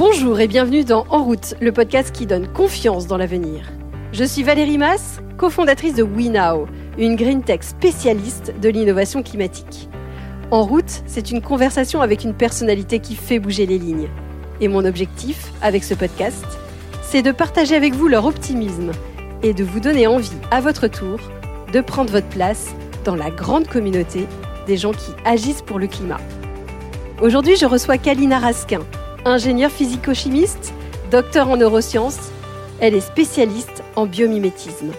Bonjour et bienvenue dans En route, le podcast qui donne confiance dans l'avenir. Je suis Valérie Mass, cofondatrice de WeNow, une green tech spécialiste de l'innovation climatique. En route, c'est une conversation avec une personnalité qui fait bouger les lignes. Et mon objectif, avec ce podcast, c'est de partager avec vous leur optimisme et de vous donner envie, à votre tour, de prendre votre place dans la grande communauté des gens qui agissent pour le climat. Aujourd'hui, je reçois Kalina Raskin, ingénieure physico-chimiste, docteur en neurosciences. Elle est spécialiste en biomimétisme.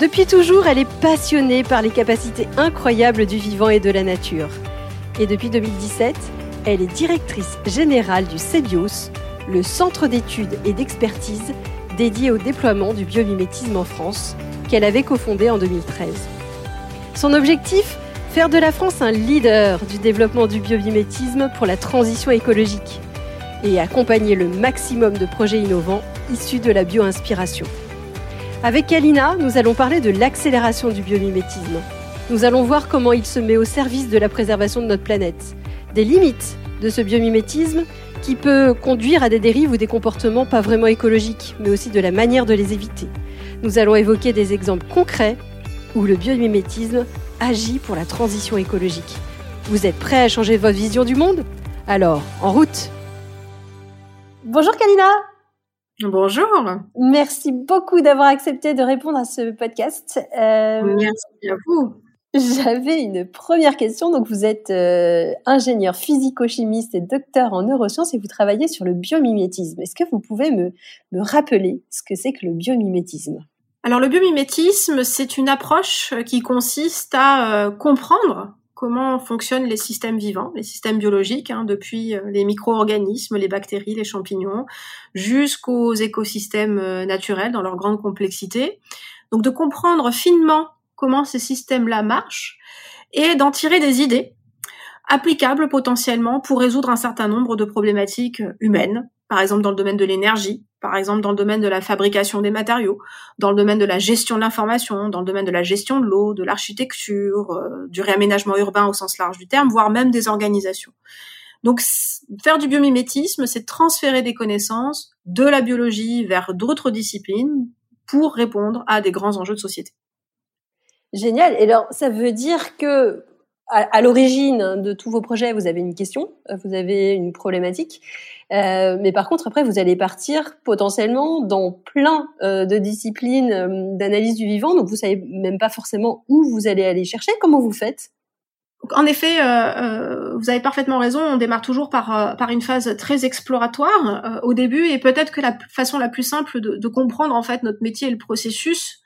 Depuis toujours, elle est passionnée par les capacités incroyables du vivant et de la nature. Et depuis 2017, elle est directrice générale du CEBIOS, le centre d'études et d'expertise dédié au déploiement du biomimétisme en France, qu'elle avait cofondé en 2013. Son objectif Faire de la France un leader du développement du biomimétisme pour la transition écologique et accompagner le maximum de projets innovants issus de la bioinspiration. Avec Kalina, nous allons parler de l'accélération du biomimétisme. Nous allons voir comment il se met au service de la préservation de notre planète, des limites de ce biomimétisme qui peut conduire à des dérives ou des comportements pas vraiment écologiques, mais aussi de la manière de les éviter. Nous allons évoquer des exemples concrets où le biomimétisme agit pour la transition écologique. Vous êtes prêts à changer votre vision du monde? Alors, en route Bonjour Kalina Bonjour. Merci beaucoup d'avoir accepté de répondre à ce podcast. Euh, Merci à vous. J'avais une première question. Donc, vous êtes euh, ingénieur physico-chimiste et docteur en neurosciences et vous travaillez sur le biomimétisme. Est-ce que vous pouvez me, me rappeler ce que c'est que le biomimétisme? Alors, le biomimétisme, c'est une approche qui consiste à euh, comprendre comment fonctionnent les systèmes vivants, les systèmes biologiques, hein, depuis euh, les micro-organismes, les bactéries, les champignons, jusqu'aux écosystèmes naturels dans leur grande complexité. Donc, de comprendre finement comment ces systèmes-là marchent et d'en tirer des idées applicables potentiellement pour résoudre un certain nombre de problématiques humaines, par exemple dans le domaine de l'énergie, par exemple dans le domaine de la fabrication des matériaux, dans le domaine de la gestion de l'information, dans le domaine de la gestion de l'eau, de l'architecture, euh, du réaménagement urbain au sens large du terme, voire même des organisations. Donc faire du biomimétisme, c'est transférer des connaissances de la biologie vers d'autres disciplines pour répondre à des grands enjeux de société. Génial. Et alors, ça veut dire que à, l'origine de tous vos projets, vous avez une question, euh, vous avez une problématique, euh, mais par contre, après, vous allez partir potentiellement dans plein euh, de disciplines euh, d'analyse du vivant, donc vous savez même pas forcément où vous allez aller chercher. Comment vous faites? En effet, euh, vous avez parfaitement raison. On démarre toujours par, par une phase très exploratoire au début, et peut-être que la façon la plus simple de, de, comprendre en fait notre métier et le processus, euh,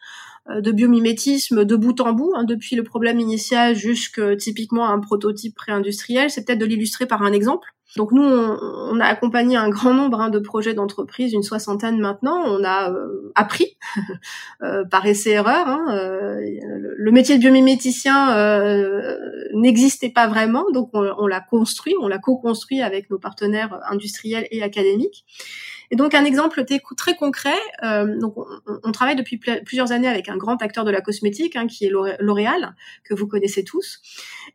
de biomimétisme de bout en bout, hein, depuis le problème initial jusqu'à typiquement un prototype pré-industriel, c'est peut-être de l'illustrer par un exemple. Donc nous, on, a accompagné un grand nombre hein, de projets d'entreprise, une soixantaine maintenant. On a euh, appris euh, par essai-erreur. Hein, le, métier de biomiméticien n'existait pas vraiment, donc on, on l'a construit, on l'a co-construit avec nos partenaires industriels et académiques. Et donc un exemple très concret, euh, donc on, travaille depuis plusieurs années avec un grand acteur de la cosmétique hein, qui est L'Oréal, que vous connaissez tous.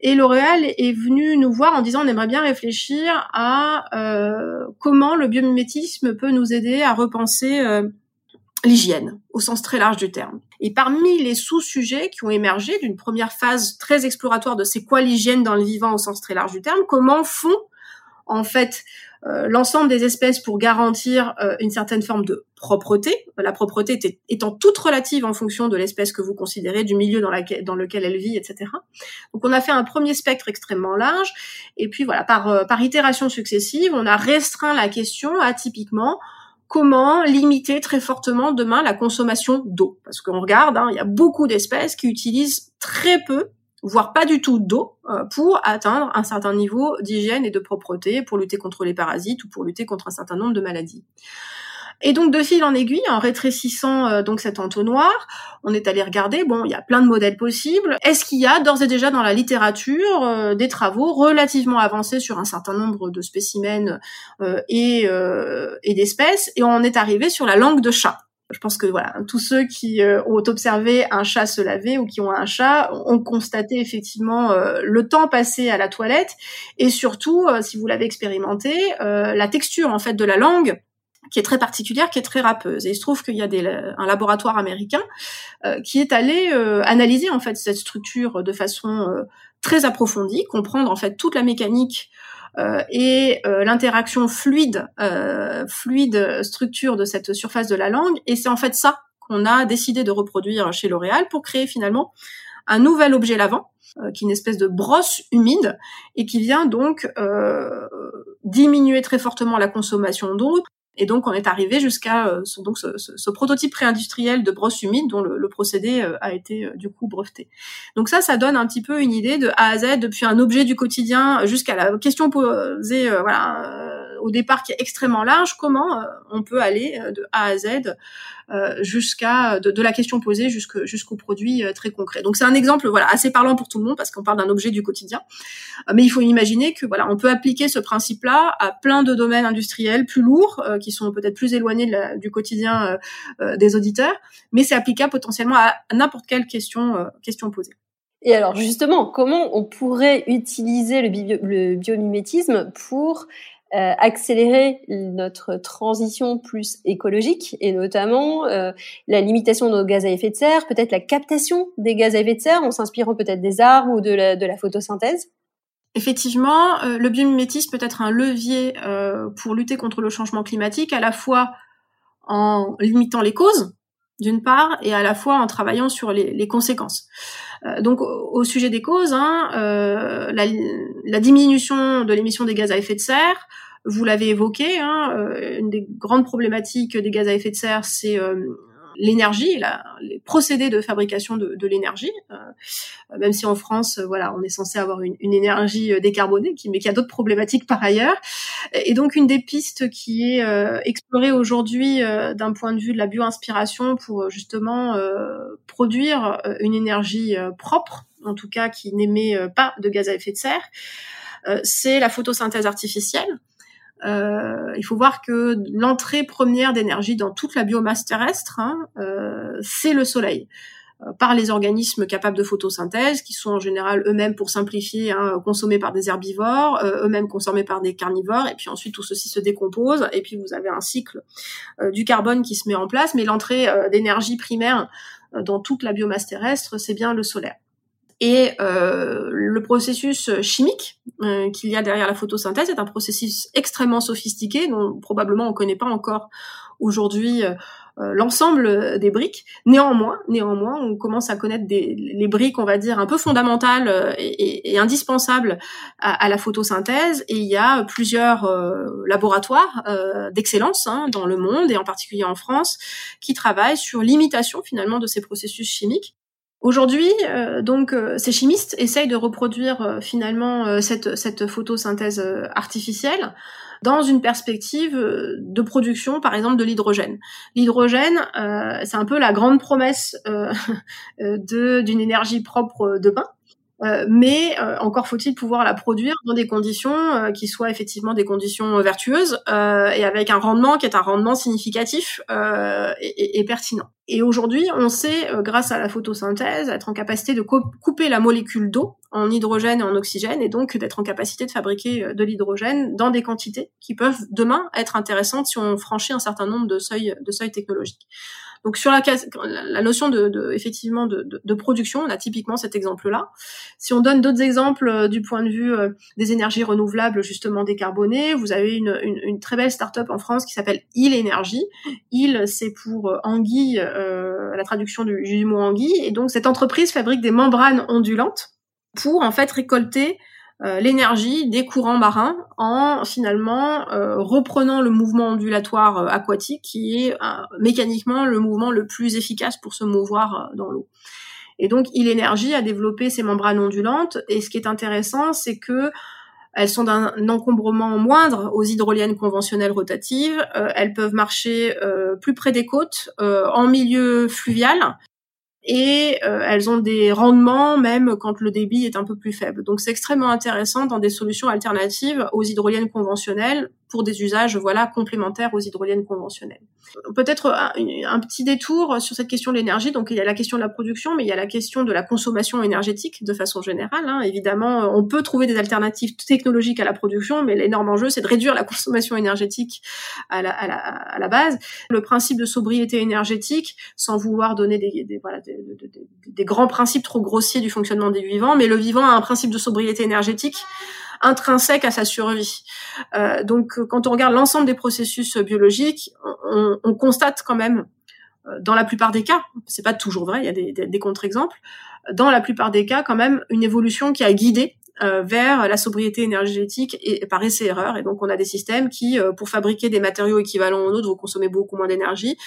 Et L'Oréal est venu nous voir en disant on aimerait bien réfléchir à euh, comment le biomimétisme peut nous aider à repenser euh, l'hygiène au sens très large du terme. Et parmi les sous-sujets qui ont émergé d'une première phase très exploratoire de c'est quoi l'hygiène dans le vivant au sens très large du terme, comment font en fait euh, l'ensemble des espèces pour garantir euh, une certaine forme de propreté. La propreté étant toute relative en fonction de l'espèce que vous considérez, du milieu dans, lequel elle vit, etc. Donc on a fait un premier spectre extrêmement large, et puis voilà, par, euh, par itération successive, on a restreint la question à typiquement comment limiter très fortement demain la consommation d'eau. Parce qu'on regarde, hein, il y a beaucoup d'espèces qui utilisent très peu voire pas du tout d'eau, euh, pour atteindre un certain niveau d'hygiène et de propreté, pour lutter contre les parasites ou pour lutter contre un certain nombre de maladies. Et donc de fil en aiguille, en rétrécissant euh, donc cet entonnoir, on est allé regarder. Bon, il y a plein de modèles possibles. Est-ce qu'il y a d'ores et déjà dans la littérature euh, des travaux relativement avancés sur un certain nombre de spécimens et, et d'espèces? Et on est arrivé sur la langue de chat. Je pense que voilà, tous ceux qui euh, ont observé un chat se laver ou qui ont un chat ont constaté effectivement euh, le temps passé à la toilette. Et surtout, euh, si vous l'avez expérimenté, la texture en fait de la langue qui est très particulière, qui est très râpeuse. Et il se trouve qu'il y a des, un laboratoire américain qui est allé analyser en fait cette structure de façon très approfondie, comprendre en fait toute la mécanique euh, et euh, l'interaction fluide, euh, fluide structure de cette surface de la langue. Et c'est en fait ça qu'on a décidé de reproduire chez L'Oréal pour créer finalement un nouvel objet lavant, qui est une espèce de brosse humide et qui vient donc diminuer très fortement la consommation d'eau, et donc, on est arrivé jusqu'à euh, ce, prototype préindustriel de brosse humide dont le, le procédé euh, a été euh, du coup breveté. Donc ça, ça donne un petit peu une idée de A à Z, depuis un objet du quotidien jusqu'à la question posée, voilà, au départ qui est extrêmement large, comment on peut aller de A à Z jusqu'à de, la question posée jusqu'au produit très concret. Donc c'est un exemple voilà assez parlant pour tout le monde parce qu'on parle d'un objet du quotidien, mais il faut imaginer que voilà on peut appliquer ce principe-là à plein de domaines industriels plus lourds qui sont peut-être plus éloignés du quotidien euh, euh, des auditeurs, mais c'est applicable potentiellement à n'importe quelle question, euh, question posée. Et alors justement, comment on pourrait utiliser le, biomimétisme pour accélérer notre transition plus écologique et notamment la limitation de nos gaz à effet de serre, peut-être la captation des gaz à effet de serre en s'inspirant peut-être des arbres ou de la photosynthèse. Effectivement, euh, le biomimétisme peut être un levier euh, pour lutter contre le changement climatique, à la fois en limitant les causes, d'une part, et à la fois en travaillant sur les, conséquences. Euh, donc, au, sujet des causes, hein, la, la, diminution de l'émission des gaz à effet de serre, vous l'avez évoqué, hein, une des grandes problématiques des gaz à effet de serre, c'est l'énergie, les procédés de fabrication de, l'énergie, euh, même si en France, euh, voilà, on est censé avoir une, une énergie euh, décarbonée, qui, mais qui a d'autres problématiques par ailleurs. Et donc une des pistes qui est explorée aujourd'hui d'un point de vue de la bio-inspiration pour justement produire une énergie propre, en tout cas qui n'émet pas de gaz à effet de serre, c'est la photosynthèse artificielle. Euh, il faut voir que l'entrée première d'énergie dans toute la biomasse terrestre, hein, euh, c'est le soleil euh, par les organismes capables de photosynthèse, qui sont en général eux-mêmes, pour simplifier, hein, consommés par des herbivores, eux-mêmes consommés par des carnivores, et puis ensuite tout ceci se décompose, et puis vous avez un cycle du carbone qui se met en place, mais l'entrée d'énergie primaire dans toute la biomasse terrestre, c'est bien le solaire. Et euh, le processus chimique euh, qu'il y a derrière la photosynthèse est un processus extrêmement sophistiqué dont probablement on ne connaît pas encore aujourd'hui euh, l'ensemble des briques. Néanmoins, néanmoins, on commence à connaître des, les briques, on va dire, un peu fondamentales et, et, indispensables à, à, la photosynthèse. Et il y a plusieurs laboratoires d'excellence hein, dans le monde et en particulier en France qui travaillent sur l'imitation finalement de ces processus chimiques Aujourd'hui, euh, donc, euh, ces chimistes essayent de reproduire euh, finalement cette, cette photosynthèse artificielle dans une perspective de production, par exemple, de l'hydrogène. L'hydrogène, c'est un peu la grande promesse d'une énergie propre de pain. Euh, mais euh, encore faut-il pouvoir la produire dans des conditions euh, qui soient effectivement des conditions vertueuses et avec un rendement qui est un rendement significatif et, et, pertinent. Et aujourd'hui, on sait, grâce à la photosynthèse, être en capacité de couper la molécule d'eau en hydrogène et en oxygène, et donc d'être en capacité de fabriquer de l'hydrogène dans des quantités qui peuvent demain être intéressantes si on franchit un certain nombre de seuils, de seuils technologiques. Donc sur la, la notion de, de effectivement de, de, production, on a typiquement cet exemple-là. Si on donne d'autres exemples euh, du point de vue euh, des énergies renouvelables justement décarbonées, vous avez une, une, très belle start-up en France qui s'appelle Il Énergie. Il, c'est pour euh, anguille, la traduction du, du mot anguille, et donc cette entreprise fabrique des membranes ondulantes pour en fait récolter l'énergie des courants marins en finalement euh, reprenant le mouvement ondulatoire euh, aquatique qui est mécaniquement le mouvement le plus efficace pour se mouvoir dans l'eau. Et donc, il énergie a développé ces membranes ondulantes. Et ce qui est intéressant, c'est que elles sont d'un encombrement moindre aux hydroliennes conventionnelles rotatives. elles peuvent marcher plus près des côtes, en milieu fluvial, et euh, elles ont des rendements même quand le débit est un peu plus faible. Donc c'est extrêmement intéressant dans des solutions alternatives aux hydroliennes conventionnelles pour des usages voilà complémentaires aux hydroliennes conventionnelles. Peut-être un, petit détour sur cette question de l'énergie. Donc il y a la question de la production, mais il y a la question de la consommation énergétique de façon générale. Hein. Évidemment, on peut trouver des alternatives technologiques à la production, mais l'énorme enjeu, c'est de réduire la consommation énergétique à la, base. Le principe de sobriété énergétique, sans vouloir donner des grands principes trop grossiers du fonctionnement des vivants, mais le vivant a un principe de sobriété énergétique intrinsèque à sa survie. Euh, donc, quand on regarde l'ensemble des processus biologiques, on, on, constate quand même, euh, dans la plupart des cas, c'est pas toujours vrai, il y a des, contre-exemples, dans la plupart des cas, quand même, une évolution qui a guidé euh, vers la sobriété énergétique et, par essai-erreur. Et donc, on a des systèmes qui, pour fabriquer des matériaux équivalents aux nôtres, vont consommer beaucoup moins d'énergie.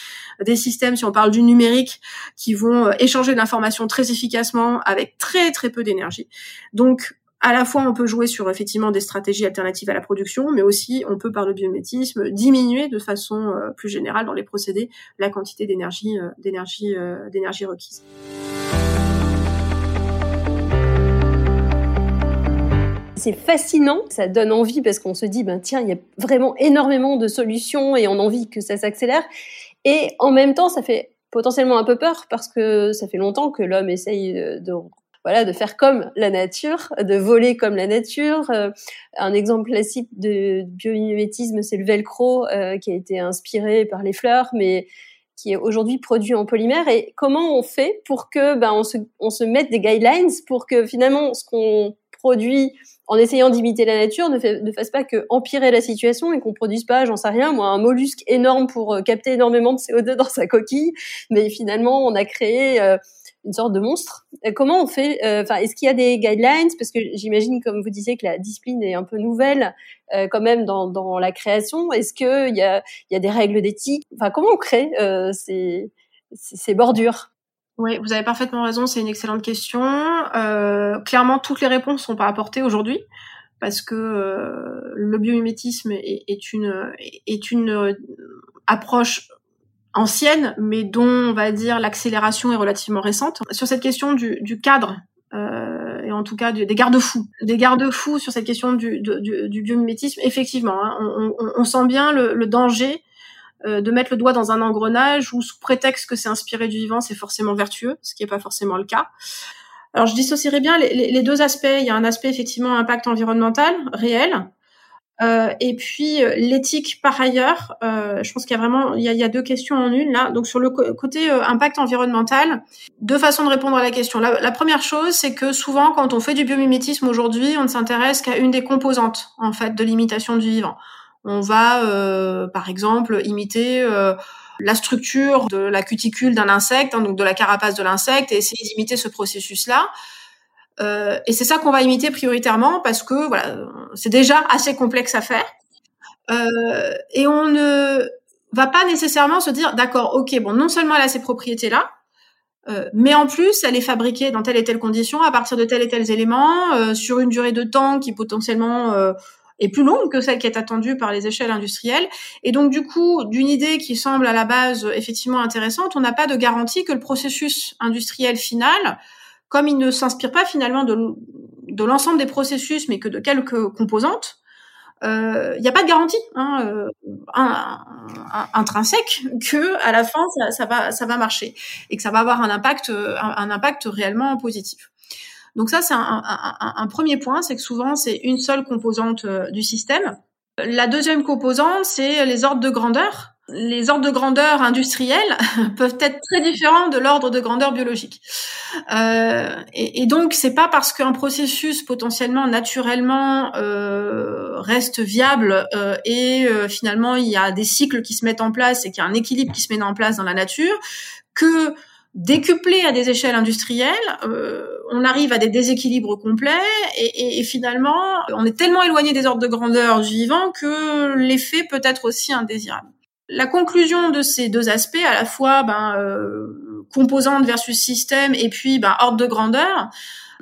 Des systèmes, si on parle du numérique, qui vont euh, échanger l'information très efficacement avec très très peu d'énergie. Donc, à la fois, on peut jouer sur effectivement des stratégies alternatives à la production, mais aussi on peut par le biométisme diminuer de façon plus générale dans les procédés la quantité d'énergie d'énergie d'énergie requise. c'est fascinant, ça donne envie parce qu'on se dit, ben tiens, il y a vraiment énormément de solutions et on a envie que ça s'accélère. Et en même temps, ça fait potentiellement un peu peur parce que ça fait longtemps que l'homme essaye de, voilà, de faire comme la nature, de voler comme la nature. Euh, un exemple classique de biomimétisme, c'est le velcro euh, qui a été inspiré par les fleurs, mais qui est aujourd'hui produit en polymère. Et comment on fait pour que ben, on, se, on se mette des guidelines pour que finalement ce qu'on produit en essayant d'imiter la nature, ne, fait, ne fasse pas que empirer la situation et qu'on produise pas, j'en sais rien, moi, un mollusque énorme pour euh, capter énormément de CO2 dans sa coquille, mais finalement, on a créé euh, une sorte de monstre. Euh, comment on fait Enfin, est-ce qu'il y a des guidelines? Parce que j'imagine, comme vous disiez, que la discipline est un peu nouvelle quand même dans, la création. Est-ce qu'il y a, des règles d'éthique? Enfin, comment on crée ces, bordures? Oui, vous avez parfaitement raison, c'est une excellente question. Euh, clairement, toutes les réponses sont pas apportées aujourd'hui parce que euh, le biomimétisme est, une euh, approche ancienne, mais dont on va dire l'accélération est relativement récente. Sur cette question du, du cadre euh, et en tout cas des garde-fous, des garde-fous sur cette question du, du, du biomimétisme, effectivement, hein, on, on, on, sent bien le, le danger euh, de mettre le doigt dans un engrenage où sous prétexte que c'est inspiré du vivant, c'est forcément vertueux, ce qui n'est pas forcément le cas. Alors je dissocierais bien les, les, deux aspects. Il y a un aspect effectivement impact environnemental réel, euh, et puis euh, l'éthique par ailleurs. Euh, je pense qu'il y a vraiment il y a, il y a, deux questions en une là. Donc sur le côté euh, impact environnemental, deux façons de répondre à la question. La, la première chose, c'est que souvent quand on fait du biomimétisme aujourd'hui, on ne s'intéresse qu'à une des composantes en fait de l'imitation du vivant on va euh, par exemple imiter euh, la structure de la cuticule d'un insecte, hein, donc de la carapace de l'insecte, et essayer d'imiter ce processus-là. Euh, et c'est ça qu'on va imiter prioritairement parce que voilà, c'est déjà assez complexe à faire. et on ne va pas nécessairement se dire, d'accord, ok, bon, non seulement elle a ces propriétés-là, mais en plus, elle est fabriquée dans telle et telle condition, à partir de tels et tels éléments, sur une durée de temps qui potentiellement est plus longue que celle qui est attendue par les échelles industrielles. Et donc, du coup, d'une idée qui semble à la base effectivement intéressante, on n'a pas de garantie que le processus industriel final, comme il ne s'inspire pas finalement de, l'ensemble des processus, mais que de quelques composantes, il euh, n'y a pas de garantie hein, euh, intrinsèque que à la fin ça, va ça va marcher et que ça va avoir un impact un, impact réellement positif. Donc ça, c'est un, premier point, c'est que souvent, c'est une seule composante euh, du système. La deuxième composante, c'est les ordres de grandeur. Les ordres de grandeur industriels peuvent être très différents de l'ordre de grandeur biologique. Euh, et, et, donc, c'est pas parce qu'un processus potentiellement naturellement euh, reste viable euh, et euh, finalement il y a des cycles qui se mettent en place et qu'il y a un équilibre qui se met en place dans la nature que décuplé à des échelles industrielles, euh, on arrive à des déséquilibres complets et, et, finalement, on est tellement éloigné des ordres de grandeur du vivant que l'effet peut être aussi indésirable. La conclusion de ces deux aspects, à la fois ben, euh, composante versus système et puis ben, ordre de grandeur,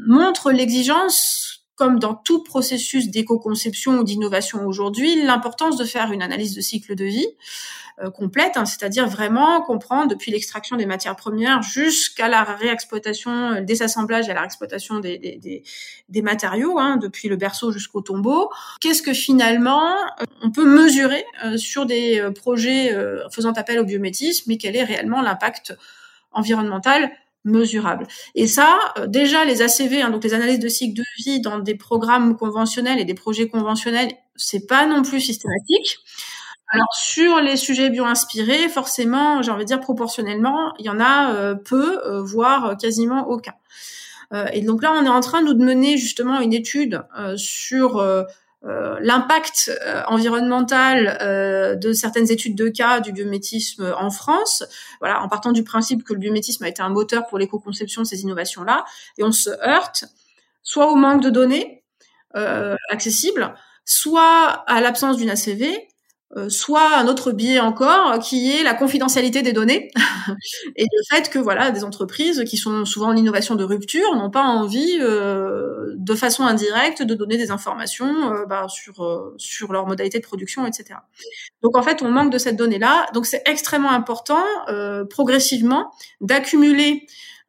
montre l'exigence comme dans tout processus d'éco-conception ou d'innovation aujourd'hui, l'importance de faire une analyse de cycle de vie complète, hein, c'est-à-dire vraiment comprendre depuis l'extraction des matières premières jusqu'à la réexploitation, euh, des assemblages et la réexploitation des, des, des, matériaux, hein, depuis le berceau jusqu'au tombeau. Qu'est-ce que finalement euh, on peut mesurer sur des projets faisant appel au biométisme et quel est réellement l'impact environnemental mesurable? Et ça, déjà les ACV, hein, donc les analyses de cycle de vie dans des programmes conventionnels et des projets conventionnels, c'est pas non plus systématique. Alors sur les sujets bio-inspirés, forcément, j'ai envie de dire proportionnellement, il y en a euh, peu, euh, voire quasiment aucun. Euh, et donc là, on est en train de mener justement une étude sur l'impact environnemental de certaines études de cas du biométisme en France, voilà, en partant du principe que le biométisme a été un moteur pour l'éco-conception de ces innovations-là, et on se heurte soit au manque de données accessibles, soit à l'absence d'une ACV, euh, soit un autre biais encore qui est la confidentialité des données et le fait que voilà des entreprises qui sont souvent en innovation de rupture n'ont pas envie euh, de façon indirecte de donner des informations euh, bah, sur sur leur modalité de production etc donc en fait on manque de cette donnée là donc c'est extrêmement important progressivement d'accumuler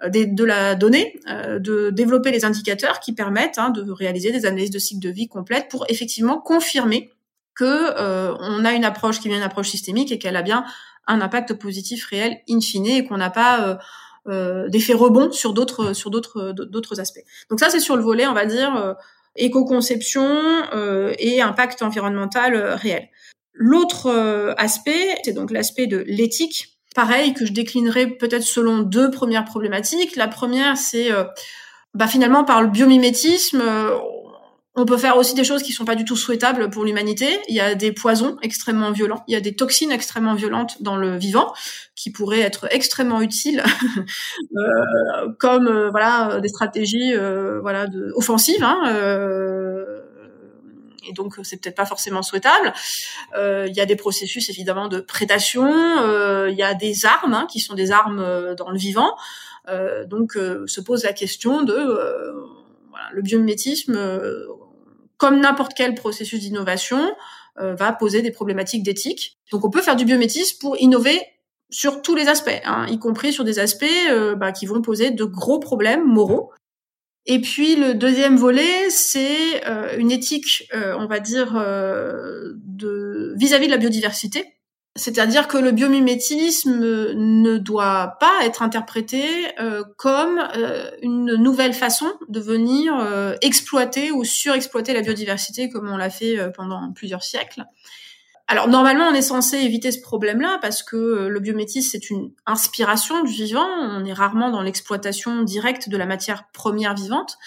de la donnée, de développer les indicateurs qui permettent hein, de réaliser des analyses de cycle de vie complètes pour effectivement confirmer que euh, on a une approche qui est une approche systémique et qu'elle a bien un impact positif réel in fine et qu'on n'a pas euh, euh, d'effet rebond sur d'autres sur d'autres d'autres aspects. Donc ça c'est sur le volet on va dire éco-conception et impact environnemental réel. L'autre aspect c'est donc l'aspect de l'éthique. Pareil que je déclinerai peut-être selon deux premières problématiques. La première c'est bah finalement par le biomimétisme on peut faire aussi des choses qui sont pas du tout souhaitables pour l'humanité. Il y a des poisons extrêmement violents, il y a des toxines extrêmement violentes dans le vivant qui pourraient être extrêmement utiles euh, comme euh, voilà des stratégies euh, voilà offensives. Hein, et donc c'est peut-être pas forcément souhaitable. il y a des processus évidemment de prédation. il y a des armes hein, qui sont des armes dans le vivant. donc se pose la question de le biomimétisme comme n'importe quel processus d'innovation, euh, va poser des problématiques d'éthique. Donc on peut faire du biométisme pour innover sur tous les aspects, hein, y compris sur des aspects euh, bah, qui vont poser de gros problèmes moraux. Et puis le deuxième volet, c'est euh, une éthique, on va dire, vis-à-vis -vis de la biodiversité. C'est-à-dire que le biomimétisme ne doit pas être interprété euh, comme euh, une nouvelle façon de venir euh, exploiter ou surexploiter la biodiversité comme on l'a fait pendant plusieurs siècles. Alors normalement, on est censé éviter ce problème-là parce que le biométisme c'est une inspiration du vivant. On est rarement dans l'exploitation directe de la matière première vivante.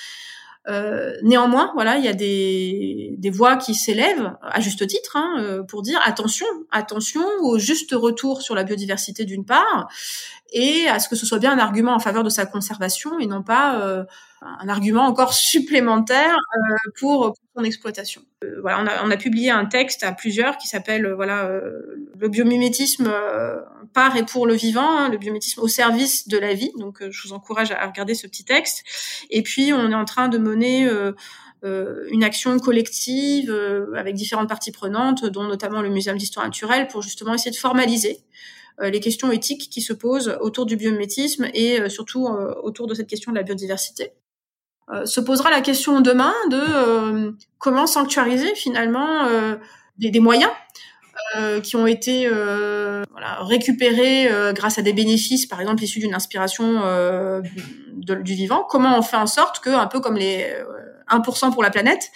Euh, néanmoins, voilà, il y a des, voix qui s'élèvent à juste titre hein, euh, pour dire attention, attention au juste retour sur la biodiversité d'une part, et à ce que ce soit bien un argument en faveur de sa conservation et non pas euh, un argument encore supplémentaire euh, pour, son exploitation. Euh, voilà, on a, on a, publié un texte à plusieurs qui s'appelle voilà le biomimétisme par et pour le vivant, hein, le biomimétisme au service de la vie. Donc, je vous encourage à regarder ce petit texte. Et puis, on est en train de mener une action collective avec différentes parties prenantes, dont notamment le Muséum d'histoire naturelle, pour justement essayer de formaliser euh, les questions éthiques qui se posent autour du biométisme et euh, surtout euh, autour de cette question de la biodiversité. se posera la question demain de comment sanctuariser finalement des, moyens qui ont été voilà, récupérés grâce à des bénéfices, par exemple issus d'une inspiration du vivant. Comment on fait en sorte que, un peu comme les 1% pour la planète,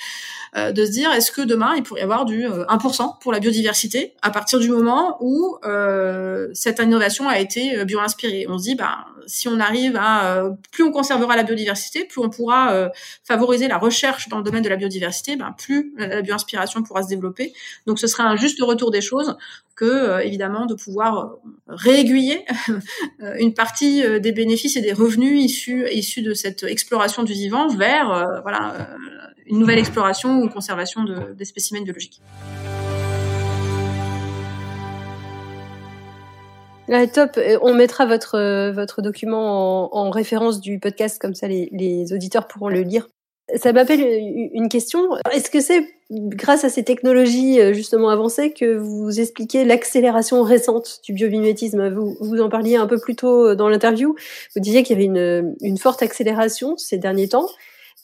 euh, de se dire est-ce que demain il pourrait y avoir du 1% euh, pour la biodiversité à partir du moment où euh, cette innovation a été bio-inspirée? On se dit bah si on arrive à plus on conservera la biodiversité, plus on pourra favoriser la recherche dans le domaine de la biodiversité, ben plus la bio-inspiration pourra se développer. Donc ce sera un juste retour des choses que évidemment de pouvoir réaiguiller une partie des bénéfices et des revenus issus issus de cette exploration du vivant vers voilà une nouvelle exploration ou conservation de, des spécimens biologiques. top. On mettra votre, votre document en, référence du podcast, comme ça les, les auditeurs pourront le lire. Ça m'appelle une question. Est-ce que c'est grâce à ces technologies euh, justement avancées que vous expliquez l'accélération récente du biomimétisme? Vous, vous en parliez un peu plus tôt euh, dans l'interview. Vous disiez qu'il y avait une, une, forte accélération ces derniers temps.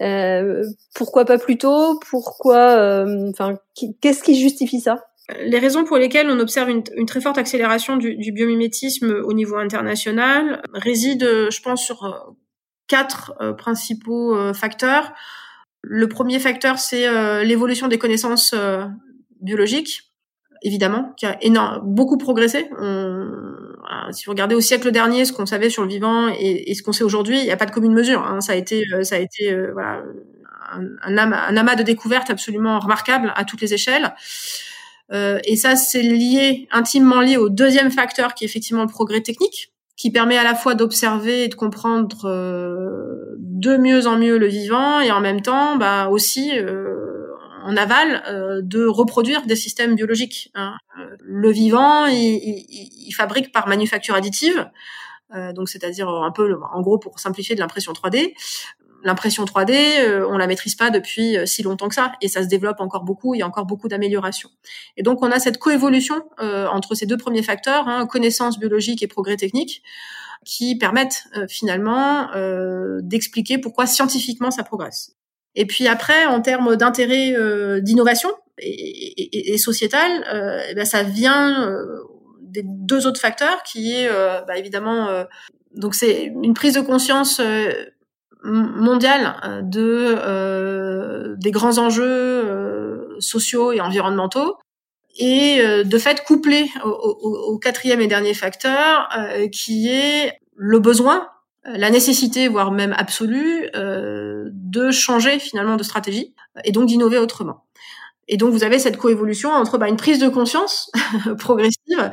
Euh, pourquoi pas plus tôt? Pourquoi euh, Enfin, qu'est-ce qui justifie ça? Les raisons pour lesquelles on observe une, très forte accélération du, biomimétisme au niveau international résident, je pense, sur quatre principaux facteurs. Le premier facteur, c'est euh, l'évolution des connaissances euh, biologiques, évidemment, qui a énorme, beaucoup progressé. Si vous regardez au siècle dernier ce qu'on savait sur le vivant et, ce qu'on sait aujourd'hui, il n'y a pas de commune mesure. Hein. Ça a été, euh, ça a été voilà, un, amas, de découvertes absolument remarquable à toutes les échelles. et ça, c'est lié, intimement lié au deuxième facteur qui est effectivement le progrès technique qui permet à la fois d'observer et de comprendre euh, de mieux en mieux le vivant et en même temps bah, aussi euh, en aval euh, de reproduire des systèmes biologiques. Hein. Le vivant, il, il, fabrique par manufacture additive, donc c'est-à-dire un peu, en gros, pour simplifier, de l'impression 3D l'impression 3D, euh, on la maîtrise pas depuis euh, si longtemps que ça, et ça se développe encore beaucoup. Il y a encore beaucoup d'améliorations. Et donc, on a cette coévolution euh, entre ces deux premiers facteurs, hein, connaissance biologique et progrès technique, qui permettent finalement d'expliquer pourquoi scientifiquement ça progresse. Et puis après, en termes d'intérêt d'innovation et, et, sociétal, eh ben, ça vient des deux autres facteurs, qui est bah, évidemment donc c'est une prise de conscience mondiale euh, de euh, des grands enjeux euh, sociaux et environnementaux et de fait couplé au, quatrième et dernier facteur qui est le besoin, la nécessité, voire même absolue, de changer finalement de stratégie et donc d'innover autrement. Et donc vous avez cette coévolution entre bah, une prise de conscience progressive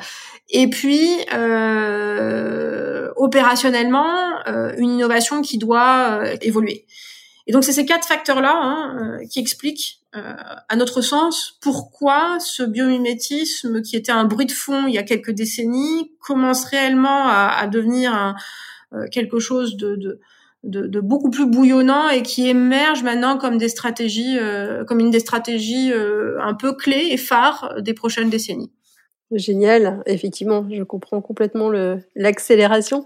et puis euh, opérationnellement euh, une innovation qui doit euh, évoluer. Et donc c'est ces quatre facteurs-là hein, euh, qui expliquent, à notre sens, pourquoi ce biomimétisme, qui était un bruit de fond il y a quelques décennies, commence réellement à, à devenir un, quelque chose de, de beaucoup plus bouillonnant et qui émerge maintenant comme des stratégies, euh, comme une des stratégies euh, un peu clés et phares des prochaines décennies. Génial, effectivement, je comprends complètement l'accélération.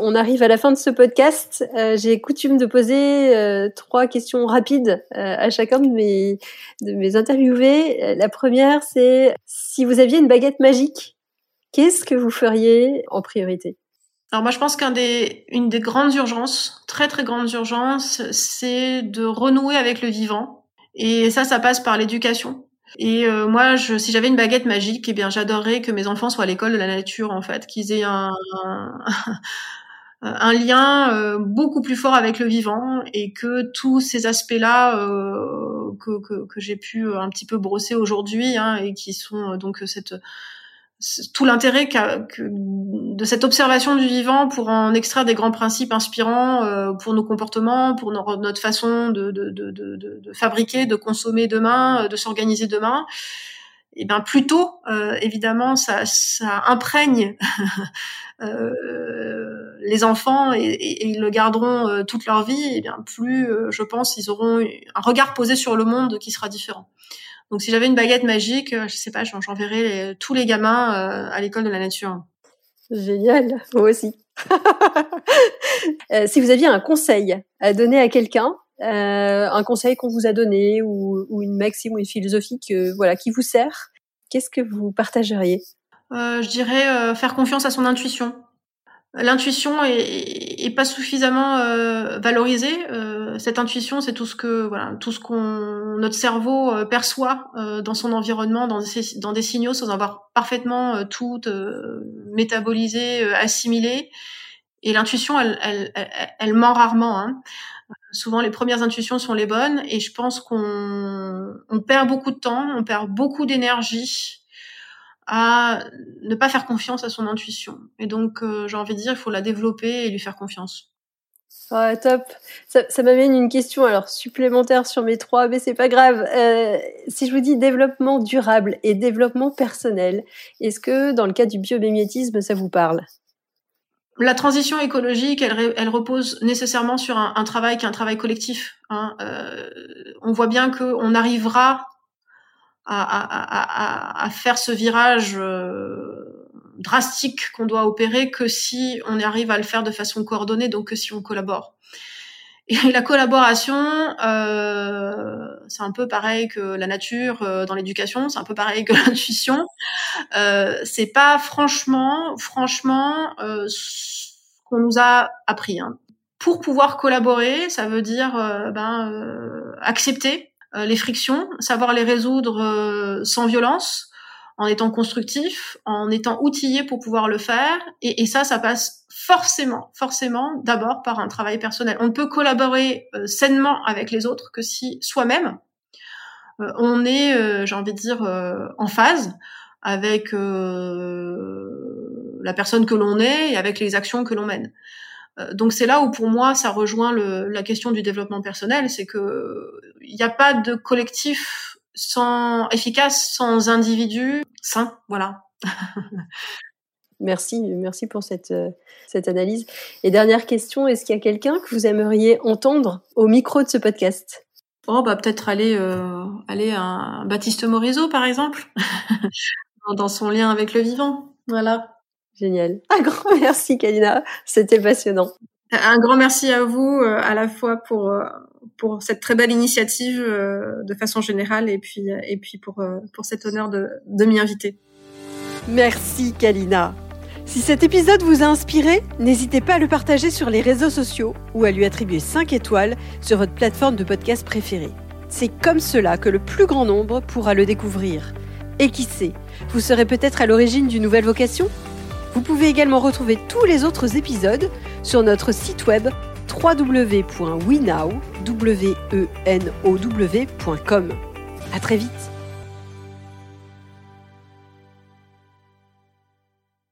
On arrive à la fin de ce podcast. Euh, J'ai coutume de poser euh, trois questions rapides à chacun de mes, de mes interviewés. La première, c'est si vous aviez une baguette magique Qu'est-ce que vous feriez en priorité? Alors moi je pense qu'une des, des grandes urgences, très très grandes urgences, c'est de renouer avec le vivant. Et ça, ça passe par l'éducation. Et euh, moi, je, si j'avais une baguette magique, eh bien, j'adorerais que mes enfants soient à l'école de la nature, en fait, qu'ils aient un, un, lien euh, beaucoup plus fort avec le vivant et que tous ces aspects-là euh, que, que, que j'ai pu un petit peu brosser aujourd'hui hein, et qui sont donc cette tout l'intérêt de cette observation du vivant pour en extraire des grands principes inspirants euh, pour nos comportements, pour notre façon de, de, de, de, fabriquer, de consommer demain, euh, de s'organiser demain. Et bien plutôt, euh, évidemment, ça, imprègne les enfants et, et, ils le garderont toute leur vie. Et bien plus, je pense, ils auront un regard posé sur le monde qui sera différent. Donc si j'avais une baguette magique, euh, je sais pas, j'enverrais tous les gamins euh, à l'école de la nature. Génial, moi aussi. Euh, si vous aviez un conseil à donner à quelqu'un, un conseil qu'on vous a donné ou, une maxime ou une philosophie que voilà qui vous sert, qu'est-ce que vous partageriez? Je dirais faire confiance à son intuition l'intuition est, pas suffisamment euh, valorisée. Euh, cette intuition, c'est tout ce que voilà, tout ce qu'on notre cerveau euh, perçoit dans son environnement, dans des, signaux, sans avoir parfaitement tout métabolisé, assimilé. Et l'intuition, elle, elle, elle, ment rarement. Hein. Souvent, les premières intuitions sont les bonnes, et je pense qu'on on perd beaucoup de temps, on perd beaucoup d'énergie à ne pas faire confiance à son intuition. Et donc, euh, j'ai envie de dire, il faut la développer et lui faire confiance. Ah, top. Ça, ça m'amène une question alors supplémentaire sur mes trois, mais c'est pas grave. Euh, si je vous dis développement durable et développement personnel, est-ce que dans le cas du biomimétisme, ça vous parle? La transition écologique, elle, elle repose nécessairement sur un, un, travail qui est un travail collectif. Hein. Euh, on voit bien qu'on arrivera à, à, à, faire ce virage euh, drastique qu'on doit opérer que si on arrive à le faire de façon coordonnée, donc que si on collabore. Et la collaboration, euh, c'est un peu pareil que la nature euh, dans l'éducation, c'est un peu pareil que l'intuition. Euh, c'est pas franchement, franchement, euh, ce qu'on nous a appris. Hein. Pour pouvoir collaborer, ça veut dire euh, ben, euh, accepter les frictions, savoir les résoudre sans violence, en étant constructif, en étant outillé pour pouvoir le faire. Et, et ça, ça passe forcément, forcément, d'abord par un travail personnel. On ne peut collaborer euh, sainement avec les autres que si soi-même euh, on est, euh, j'ai envie de dire, en phase avec la personne que l'on est et avec les actions que l'on mène. Donc c'est là où pour moi ça rejoint le, la question du développement personnel, c'est que il n'y a pas de collectif sans efficace sans individu sain, voilà. Merci, merci pour cette, euh, cette analyse. Et dernière question, est-ce qu'il y a quelqu'un que vous aimeriez entendre au micro de ce podcast? Oh, bah peut-être aller euh, aller à Baptiste Morisot, par exemple, dans son lien avec le vivant. Voilà. Génial. Un grand merci, Kalina. C'était passionnant. Un grand merci à vous, euh, à la fois pour pour cette très belle initiative de façon générale et puis et puis pour pour cet honneur de de m'y inviter. Merci, Kalina. Si cet épisode vous a inspiré, n'hésitez pas à le partager sur les réseaux sociaux ou à lui attribuer 5 étoiles sur votre plateforme de podcast préférée. C'est comme cela que le plus grand nombre pourra le découvrir. Et qui sait, vous serez peut-être à l'origine d'une nouvelle vocation? Vous pouvez également retrouver tous les autres épisodes sur notre site web www.wenow.com. À très vite